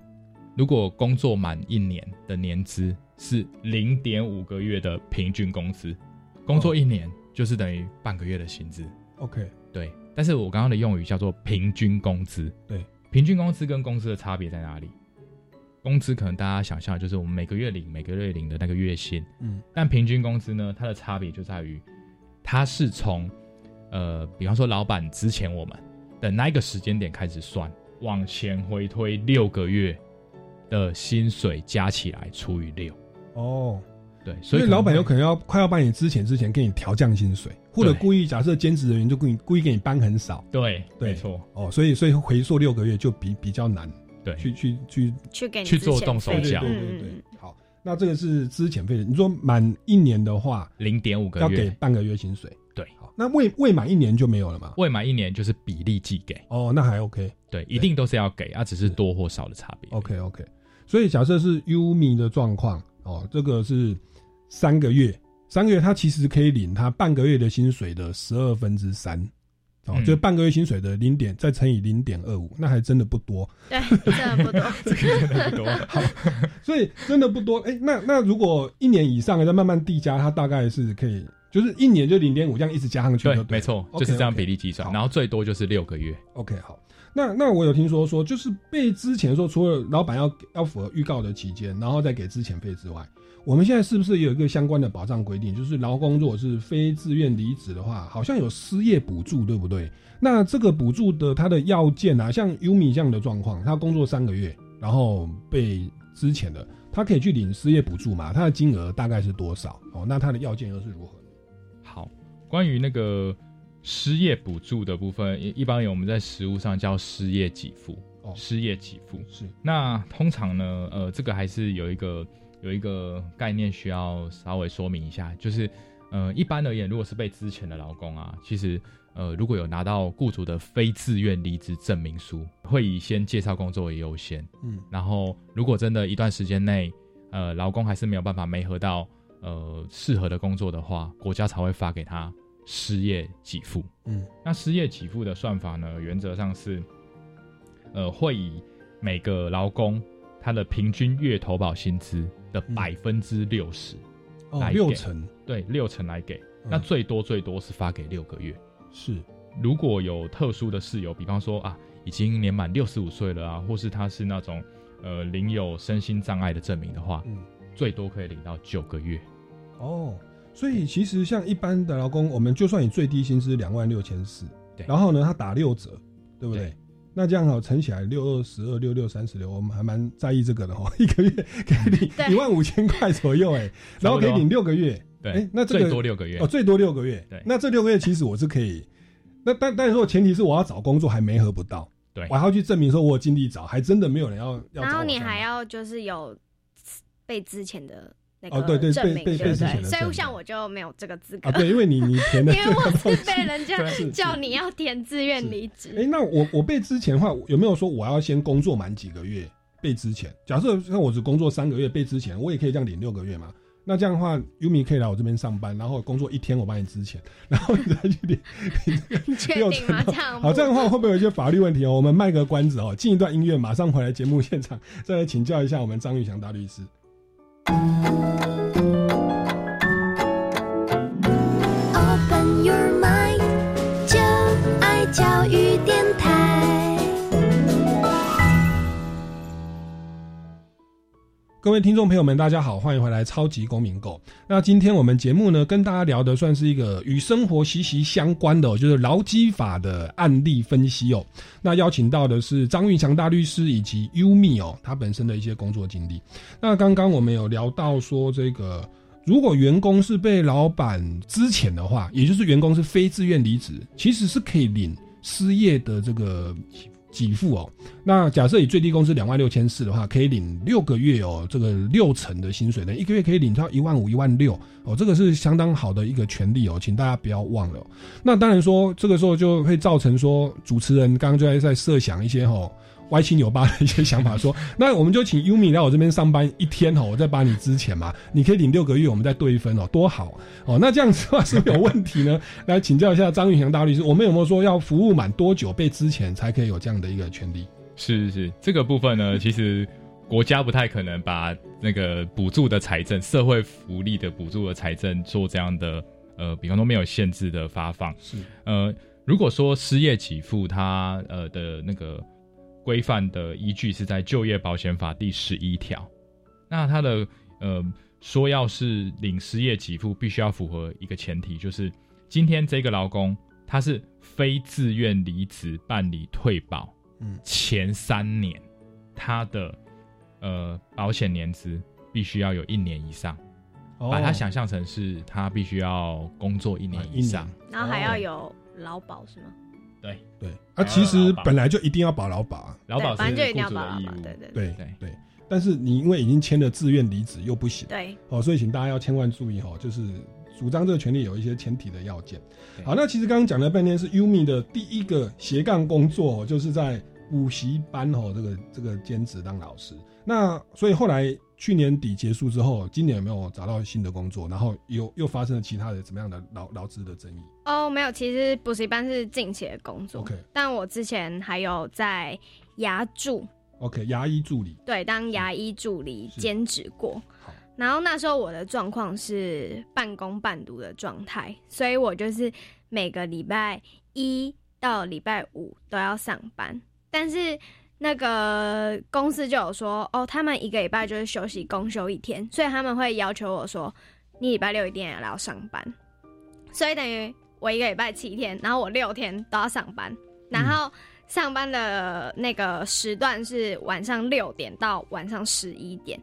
如果工作满一年的年资是零点五个月的平均工资，工作一年就是等于半个月的薪资。OK，对，但是我刚刚的用语叫做平均工资。对，平均工资跟工资的差别在哪里？工资可能大家想象就是我们每个月领每个月领的那个月薪，嗯，但平均工资呢，它的差别就在于，它是从呃，比方说老板之前我们的那一个时间点开始算，往前回推六个月的薪水加起来除以六。哦，对，所以老板有可能能要快要把你之前之前给你调降薪水，或者故意假设兼职人员就故意故意给你搬很少。对，对没错，哦，所以所以回溯六个月就比比较难，对，去去去去给你去做动手脚对对嗯对对，好，那这个是资遣费的。你说满一年的话，零点五个月要给，半个月薪水。那未未满一年就没有了嘛？未满一年就是比例计给，哦，那还 OK。对，一定都是要给，啊，只是多或少的差别。OK OK，所以假设是 Umi 的状况哦，这个是三个月，三个月他其实可以领他半个月的薪水的十二分之三，哦，嗯就半个月薪水的零点再乘以零点二五，那还真的不多。对，真的不多，真的不多。好，所以真的不多。哎、那那如果一年以上的再慢慢递加，它大概是可以，就是一年就零点五这样一直加上去就对，，没错，就是这样比例计算，好然后最多就是六个月。OK，好。那那我有听说说，就是被之前说，除了老板要要符合预告的期间，然后再给资遣费之外，我们现在是不是有一个相关的保障规定？就是劳工如果是非自愿离职的话，好像有失业补助，对不对？那这个补助的它的要件啊，像 Umi 这样的状况，他工作三个月，然后被之前的，他可以去领失业补助嘛？他的金额大概是多少？哦，那他的要件又是如何？好，关于那个失业补助的部分，一一般我们在实务上叫失业给付。哦失业给付是那通常呢，呃，这个还是有一个有一个概念需要稍微说明一下，就是呃，一般而言，如果是被之前的劳工啊，其实呃，如果有拿到雇主的非自愿离职证明书，会以先介绍工作为优先。嗯然后如果真的一段时间内，呃，劳工还是没有办法没合到呃适合的工作的话，国家才会发给他失业给付。嗯那失业给付的算法呢，原则上是，呃，会以每个劳工他的平均月投保薪资的百分之六十哦来，给六成对，六成来给。嗯那最多最多是发给六个月。是如果有特殊的事由，比方说啊，已经年满六十五岁了啊，或是他是那种呃领有身心障碍的证明的话，嗯最多可以领到九个月。哦，所以其实像一般的劳工，我们就算你最低薪资两万六千四，对。然后呢，他打六折，对不对？对。那这样好乘起来六二十二六六三十六，我们还蛮在意这个的哦，一个月可以领对。一万五千块左右，哎，然后可以领六个月，对哎，那这个最多六个月。哦，最多六个月，对。那这六个月其实我是可以，那但但是说前提是我要找工作还没合不到，对。我还要去证明说我有尽力找，还真的没有人要要然后你还要就是有被之前的那哦对对个证明，被被对不对？被之前的证明所以像我就没有这个资格啊，对，因为你你填 的因为我是 被人家叫你要填自愿离职。哎、那我我被之前的话，有没有说我要先工作满几个月被之前？假设像我只工作三个月被之前，我也可以这样领六个月嘛？那这样的话，Umi 可以来我这边上班，然后工作一天我帮你支钱，然后你再去领 确定吗？成这样好，这样的话会不会有一些法律问题哦？我们卖个关子哦，进一段音乐，马上回来节目现场，再来请教一下我们张玉祥大律师。うん。各位听众朋友们，大家好，欢迎回来《超级公民购》。那今天我们节目呢，跟大家聊的算是一个与生活息息相关的、就是劳基法的案例分析哦。那邀请到的是张运强大律师以及 Umi 哦，他本身的一些工作经历。那刚刚我们有聊到说，这个如果员工是被老板资遣的话，也就是员工是非自愿离职，其实是可以领失业的这个给付哦。那假设以最低工资两万六千四的话，可以领六个月哦，这个六成的薪水，呢一个月可以领到一万五、一万六哦，这个是相当好的一个权利哦，请大家不要忘了、那当然说，这个时候就会造成说，主持人刚刚就在在设想一些哦。歪七扭八的一些想法，说那我们就请 Umi 来我这边上班一天哦，我再把你支钱嘛，你可以领六个月，我们再对一分哦，多好哦。那这样子的话是不是有问题呢？来请教一下张玉祥大律师，我们有没有说要服务满多久被支钱才可以有这样的一个权利？是是是，这个部分呢，其实国家不太可能把那个补助的财政、社会福利的补助的财政做这样的呃，比方说没有限制的发放。是呃，如果说失业给付它呃的那个规范的依据是在就业保险法第十一条，那它的呃说要是领失业给付，必须要符合一个前提，就是今天这个劳工他是非自愿离职办理退保。嗯，前三年，他的呃保险年资必须要有一年以上，把它想象成是他必须要工作一年以上，然后还要有劳保是吗？对。对，啊，其实本来就一定要保劳保，劳保反正就一定要雇主保劳保，的义务对对对。对对。但是你因为已经签了自愿离职又不行，对，哦，所以请大家要千万注意哦，就是主张这个权利有一些前提的要件。好，那其实刚刚讲了半天是 Umi 的第一个斜杠工作，就是在补习班哦，这个这个兼职当老师。那所以后来去年底结束之后，今年有没有找到新的工作？然后又又发生了其他的怎么样的劳劳资的争议哦，没有，其实补习班是近期的工作？OK，但我之前还有在牙助，OK，牙医助理对，当牙医助理兼职过。然后那时候我的状况是半工半读的状态，所以我就是每个礼拜一到礼拜五都要上班，但是那个公司就有说，哦，他们一个礼拜就是休息公休一天，所以他们会要求我说，你礼拜六一定也要上班，所以等于我一个礼拜七天，然后我六天都要上班，然后上班的那个时段是晚上六点到晚上十一点。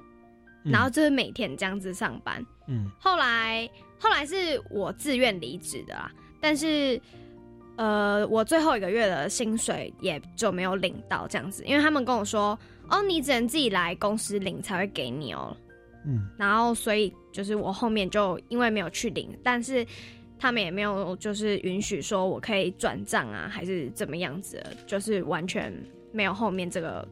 然后就是每天这样子上班，嗯，后来后来是我自愿离职的啦，但是呃，我最后一个月的薪水也就没有领到这样子，因为他们跟我说，哦，你只能自己来公司领才会给你哦，嗯，然后所以就是我后面就因为没有去领，但是他们也没有就是允许说我可以转账啊，还是怎么样子，就是完全没有后面这个。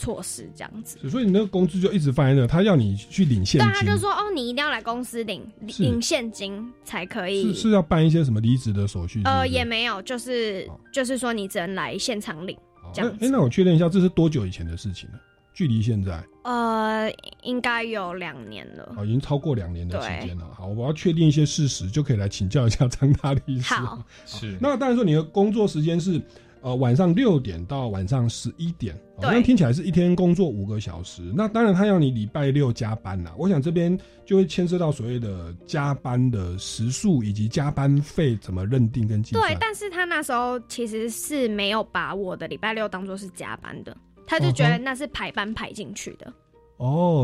措施这样子，所以你那个工资就一直放在那，他要你去领现金，对，他就说哦，你一定要来公司领领现金才可以，是是要办一些什么离职的手续？呃，也没有，就是就是说你只能来现场领这样子。哎，那我确认一下，这是多久以前的事情了？距离现在呃，应该有两年了，哦，已经超过两年的时间了。好，我要确定一些事实，就可以来请教一下张大律师。好，是。那当然说你的工作时间是。呃，晚上六点到晚上十一点，好像听起来是一天工作五个小时。那当然，他要你礼拜六加班啦。我想这边就会牵涉到所谓的加班的时数以及加班费怎么认定跟计算。对，但是他那时候其实是没有把我的礼拜六当做是加班的，他就觉得那是排班排进去的。哦，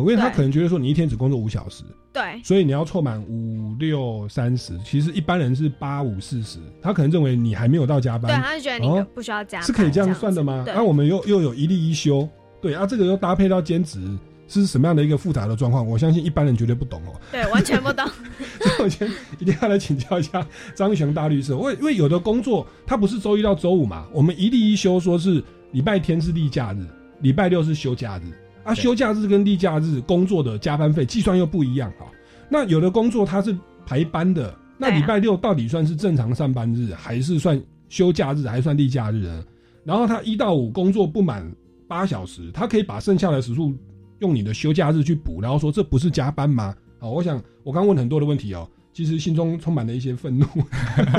因为他可能觉得说你一天只工作五小时，对，所以你要凑满五六三十，其实一般人是八五四十，他可能认为你还没有到加班，对，他就觉得你不需要加班，是可以这样算的吗？那我们又又有一例一休，对啊，这个又搭配到兼职，是什么样的一个复杂的状况？我相信一般人绝对不懂哦，对，完全不懂。所以我先一定要来请教一下张雄大律师，因 为因为有的工作他不是周一到周五嘛，我们一例一休说是礼拜天是例假日，礼拜六是休假日。啊，休假日跟例假日工作的加班费计算又不一样哈。那有的工作它是排班的，那礼拜六到底算是正常上班日，还是算休假日，还算例假日呢？然后他一到五工作不满八小时，他可以把剩下的时数用你的休假日去补，然后说这不是加班吗？好，我想我刚问很多的问题哦。其实心中充满了一些愤怒，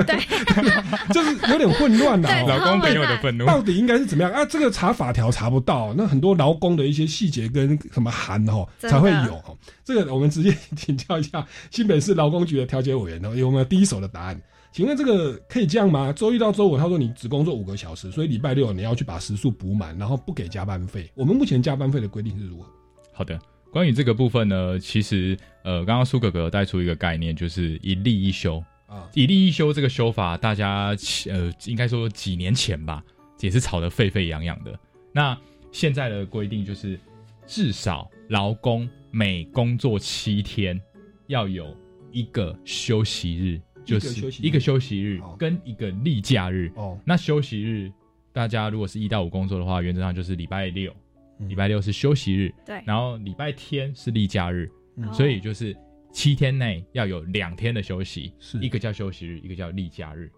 对，就是有点混乱呐。劳工朋友的愤怒到底应该是怎么样啊？这个查法条查不到，那很多劳工的一些细节跟什么函哦才会有。这个我们直接请教一下新北市劳工局的调解委员哦，有没有第一手的答案？请问这个可以这样吗？周一到周五，他说你只工作五个小时，所以礼拜六你要去把时数补满，然后不给加班费。我们目前加班费的规定是如何？好的。关于这个部分呢，其实呃，刚刚苏哥哥带出一个概念，就是一例一休。啊。一例一休这个修法，大家呃，应该说几年前吧，也是吵得沸沸扬扬的。那现在的规定就是，至少劳工每工作七天，要有一个休息日，就是一个休息日跟一个例假日。哦，那休息日大家如果是一到五工作的话，原则上就是礼拜六，嗯。礼拜六是休息日，对。然后礼拜天是例假日，嗯所以就是七天内要有两天的休息，是。一个叫休息日，一个叫例假日。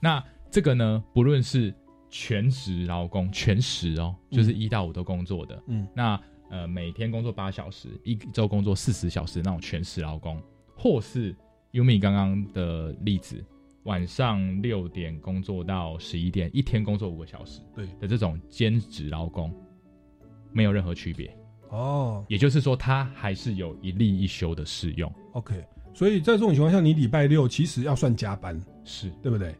那这个呢，不论是全职劳工，全时哦，嗯。就是一到五都工作的，嗯。那呃每天工作八小时，一周工作四十小时那种全时劳工，或是 Umi 刚刚的例子，晚上六点工作到十一点，一天工作五个小时，对。的这种兼职劳工，没有任何区别。哦也就是说，它还是有一例一休的适用。，OK，所以在这种情况下，你礼拜六其实要算加班，是对不对？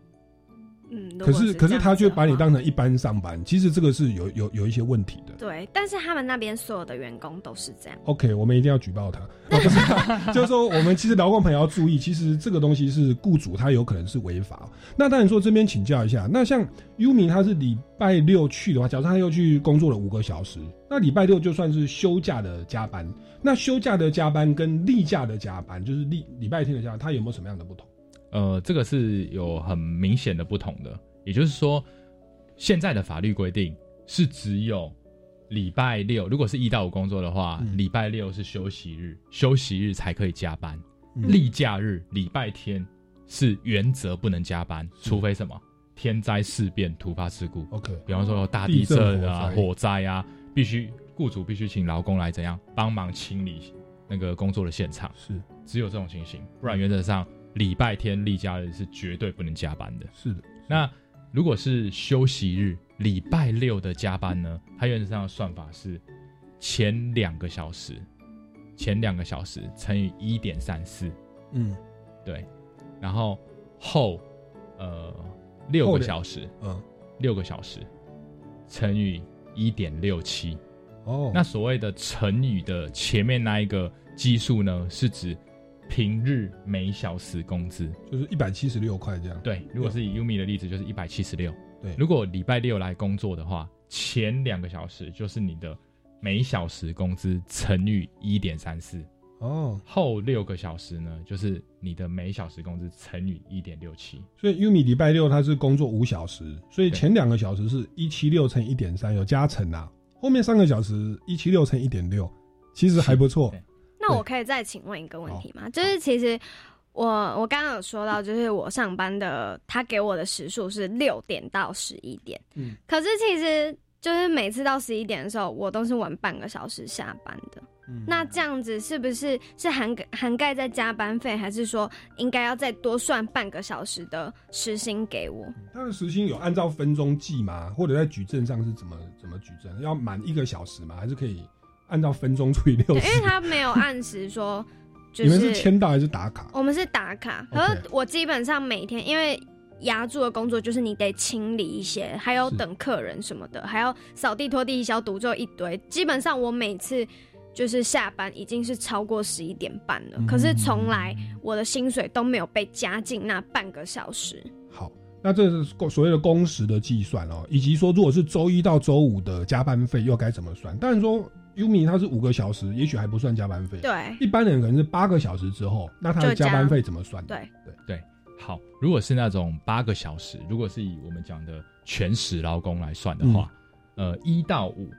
嗯，可是可是他却把你当成一般上班，其实这个是有有有一些问题的。对，但是他们那边所有的员工都是这样。OK，我们一定要举报他。哦、不是啊，就是说我们其实劳工朋友要注意，其实这个东西是雇主他有可能是违法。那当然说这边请教一下，那像优米他是礼拜六去的话，假设他又去工作了五个小时，那礼拜六就算是休假的加班。那休假的加班跟例假的加班，就是例礼拜天的加班，它有没有什么样的不同？呃，这个是有很明显的不同的。也就是说，现在的法律规定是只有礼拜六，如果是一到五工作的话，嗯礼、拜六是休息日，休息日才可以加班。嗯例假日、礼拜天是原则不能加班，除非什么天灾事变、突发事故。OK，比方说有大地地震震啊、火灾啊，必须雇主必须请劳工来怎样帮忙清理那个工作的现场。是只有这种情形，不然原则上礼拜天例假日是绝对不能加班的。是的，那如果是休息日，礼拜六的加班呢？它原则上的算法是前两个小时，前两个小时乘以一点三四，嗯，对，然后后呃六个小时，嗯，六个小时乘以一点六七。哦，那所谓的乘以的前面那一个基数呢，是指平日每小时工资。就是一百七十六块这样。对，如果是以 Umi 的例子，就是一百七十六。对如果礼拜六来工作的话，前两个小时就是你的每小时工资乘以一点三四，哦，后六个小时呢，就是你的每小时工资乘以一点六七。所以 Umi 礼拜六他是工作五小时，所以前两个小时是一七六乘一点三，有加成啊。后面三个小时一七六乘一点六，其实还不错。那我可以再请问一个问题吗？就是其实我我刚刚有说到，就是我上班的他给我的时数是六点到十一点，嗯，可是其实就是每次到十一点的时候，我都是晚半个小时下班的。嗯那这样子是不是是涵盖涵盖在加班费，还是说应该要再多算半个小时的时薪给我？他的时薪有按照分钟计吗？或者在举证上是怎么怎么举证？要满一个小时吗？还是可以按照分钟除以六，十？因为他没有按时说，就 你们是签到还是打卡？我们是打卡可是我基本上每天因为。压住的工作就是你得清理一些，还有等客人什么的，还要扫地、拖地、消毒，就一堆。基本上我每次就是下班已经是超过十一点半了，嗯可是从来我的薪水都没有被加进那半个小时。好，那这是工所谓的工时的计算哦，以及说如果是周一到周五的加班费又该怎么算？当然说 Umi 他是五个小时，也许还不算加班费。对一般人可能是八个小时之后，那他的加加班费怎么算？对对对，好，如果是那种八个小时，如果是以我们讲的全时劳工来算的话，嗯呃，一到五，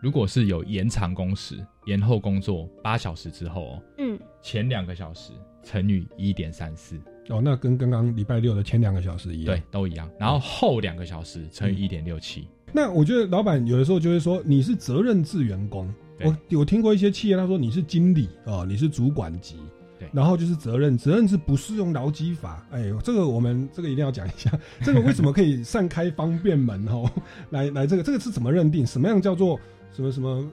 如果是有延长工时、延后工作八小时之后哦，嗯，前两个小时乘以一点三四，哦，那跟刚刚礼拜六的前两个小时一样。对，都一样。然后后两个小时乘以一点六七，那我觉得老板有的时候就会说你是责任制员工，我我听过一些企业他说你是经理哦，你是主管级，对。然后就是责任，责任制不适用劳基法，哎呦，这个我们这个一定要讲一下，这个为什么可以散开方便门哦，来来这个这个是怎么认定？什么样叫做什么什么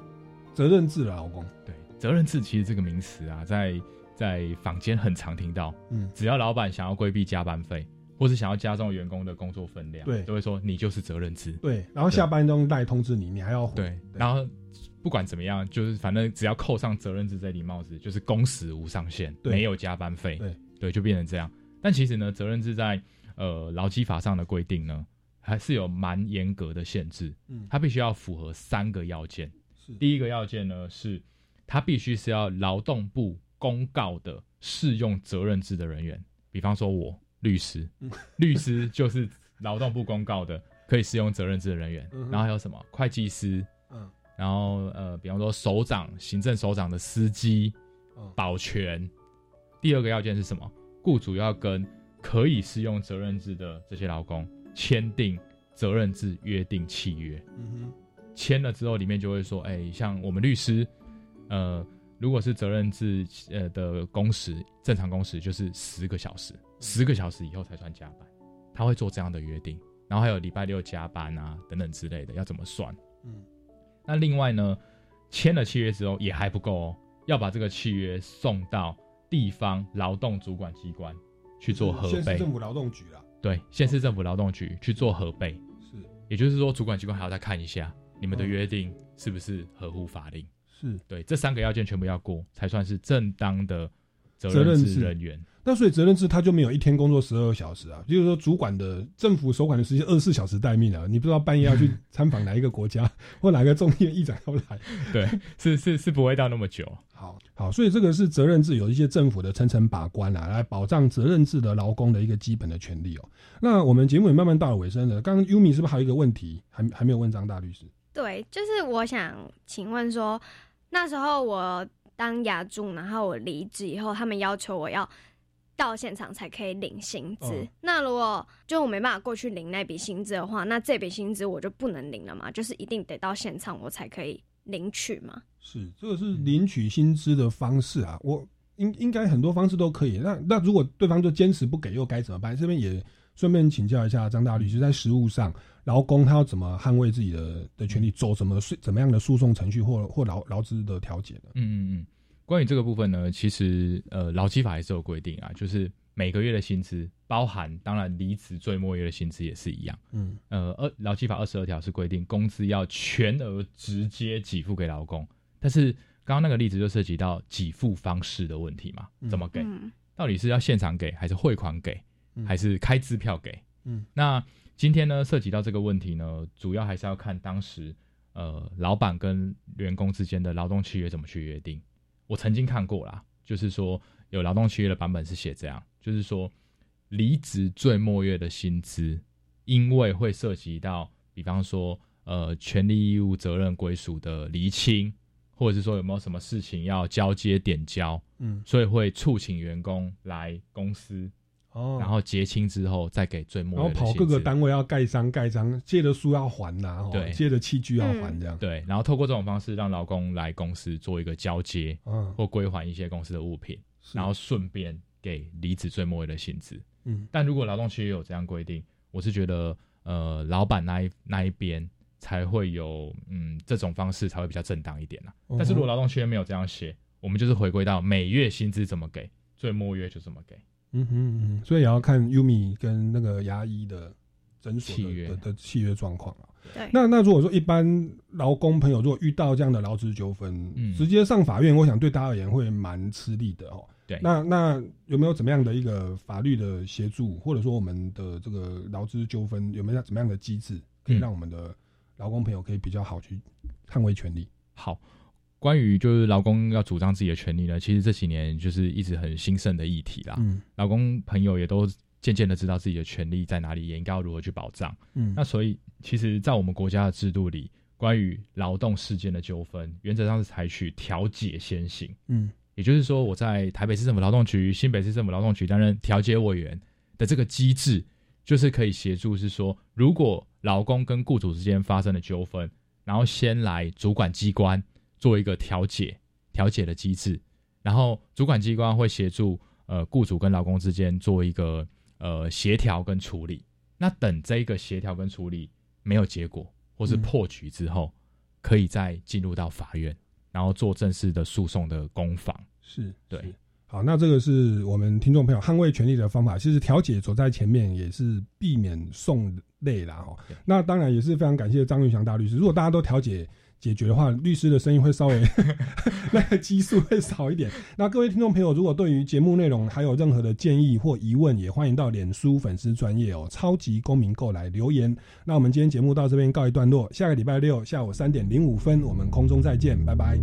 责任制的劳工？对，责任制其实这个名词啊，在在坊间很常听到，嗯，只要老板想要规避加班费，或是想要加重员工的工作分量，对都会说你就是责任制，对，然后下班都赖通知你，你还要回对，然后不管怎么样，就是反正只要扣上责任制这顶帽子，就是工时无上限，对没有加班费，对对，就变成这样。但其实呢，责任制在呃劳基法上的规定呢，还是有蛮严格的限制，嗯它必须要符合三个要件。是第一个要件呢是，它必须是要劳动部公告的适用责任制的人员，比方说我律师，律师就是劳动部公告的可以适用责任制的人员，然后还有什么？会计师，嗯，然后呃，比方说首长、行政首长的司机嗯、保全。第二个要件是什么？雇主要跟可以适用责任制的这些劳工签订责任制约定契约。嗯哼，签了之后，里面就会说，哎、像我们律师，呃，如果是责任制呃的工时，正常工时就是十个小时，十个小时以后才算加班，他会做这样的约定，然后还有礼拜六加班啊等等之类的，要怎么算？嗯，那另外呢，签了契约之后也还不够哦，要把这个契约送到地方劳动主管机关去做核备，政府劳动局啦，对，县市政府劳动局去做核备，是。也就是说，主管机关还要再看一下你们的约定是不是合乎法令。是对，这三个要件全部要过，才算是正当的责任制人员。那所以责任制他就没有一天工作十二小时啊，就是说主管的政府首管的时间二十四小时待命啊，你不知道半夜要去 参访哪一个国家或哪个众议院议长要来。对，是是是不会到那么久。好，好，所以这个是责任制有一些政府的层层把关啊，来保障责任制的劳工的一个基本的权利哦。那我们节目也慢慢到了尾声了，刚刚优米是不是还有一个问题还还没有问张大律师？对，就是我想请问说，那时候我当牙助，然后我离职以后，他们要求我要到现场才可以领薪资。嗯那如果就我没办法过去领那笔薪资的话，那这笔薪资我就不能领了嘛？就是一定得到现场我才可以领取嘛？是，这个是领取薪资的方式啊，我应应该很多方式都可以。那那如果对方就坚持不给，又该怎么办？这边也顺便请教一下张大律师，在实务上，劳工他要怎么捍卫自己的的权利，走什么诉怎么样的诉讼程序或或劳劳资的调解呢？嗯嗯嗯，关于这个部分呢，其实呃劳基法也是有规定啊，就是每个月的薪资，包含当然离职最末月的薪资也是一样。嗯。呃，二劳基法二十二条是规定工资要全额直接给付给劳工，但是刚刚那个例子就涉及到给付方式的问题嘛，嗯。怎么给？嗯。到底是要现场给，还是汇款给，嗯还是开支票给？嗯那今天呢，涉及到这个问题呢，主要还是要看当时呃老板跟员工之间的劳动契约怎么去约定。我曾经看过啦，就是说有劳动契约的版本是写这样，就是说离职最末月的薪资，因为会涉及到，比方说呃权利义务责任归属的厘清，或者是说有没有什么事情要交接点交，嗯所以会促请员工来公司。哦然后结清之后再给最末然后跑月的薪资各个单位要盖章盖章，借的书要还呐、哦对借的器具要还这样。对，然后透过这种方式让劳工来公司做一个交接，嗯或归还一些公司的物品，然后顺便给离职最末位的薪资。嗯但如果劳动契约有这样规定，我是觉得呃，老板那一那一边才会有嗯这种方式才会比较正当一点啦。嗯但是如果劳动契约没有这样写，我们就是回归到每月薪资怎么给，最末月就怎么给。嗯哼嗯哼，所以也要看 Umi 跟那个牙医的诊所的的的契约状况啊。对。那那如果说一般劳工朋友如果遇到这样的劳资纠纷，嗯。直接上法院，我想对大家而言会蛮吃力的哦。对。那那有没有怎么样的一个法律的协助，或者说我们的这个劳资纠纷有没有怎么样的机制，可以嗯。让我们的劳工朋友可以比较好去捍卫权利？好，关于就是劳工要主张自己的权利呢，其实这几年就是一直很兴盛的议题啦。嗯劳工朋友也都渐渐的知道自己的权利在哪里，也应该要如何去保障。嗯那所以，其实，在我们国家的制度里，关于劳动事件的纠纷，原则上是采取调解先行。嗯也就是说，我在台北市政府劳动局、新北市政府劳动局担任调解委员的这个机制，就是可以协助，是说，如果劳工跟雇主之间发生了纠纷，然后先来主管机关做一个调解、调解的机制，然后主管机关会协助呃雇主跟劳工之间做一个呃协调跟处理。那等这个协调跟处理没有结果，或是嗯破局之后，可以再进入到法院，然后做正式的诉讼的攻防。是，对是。好，那这个是我们听众朋友捍卫权利的方法。其实调解走在前面，也是避免送累啦。哦。那当然也是非常感谢张玉祥大律师。如果大家都调解解决的话，律师的声音会稍微 那个基数会少一点。那各位听众朋友，如果对于节目内容还有任何的建议或疑问，也欢迎到脸书粉丝专业哦，超级公民购来留言。那我们今天节目到这边告一段落，下个礼拜六下午三点零五分，我们空中再见，拜拜。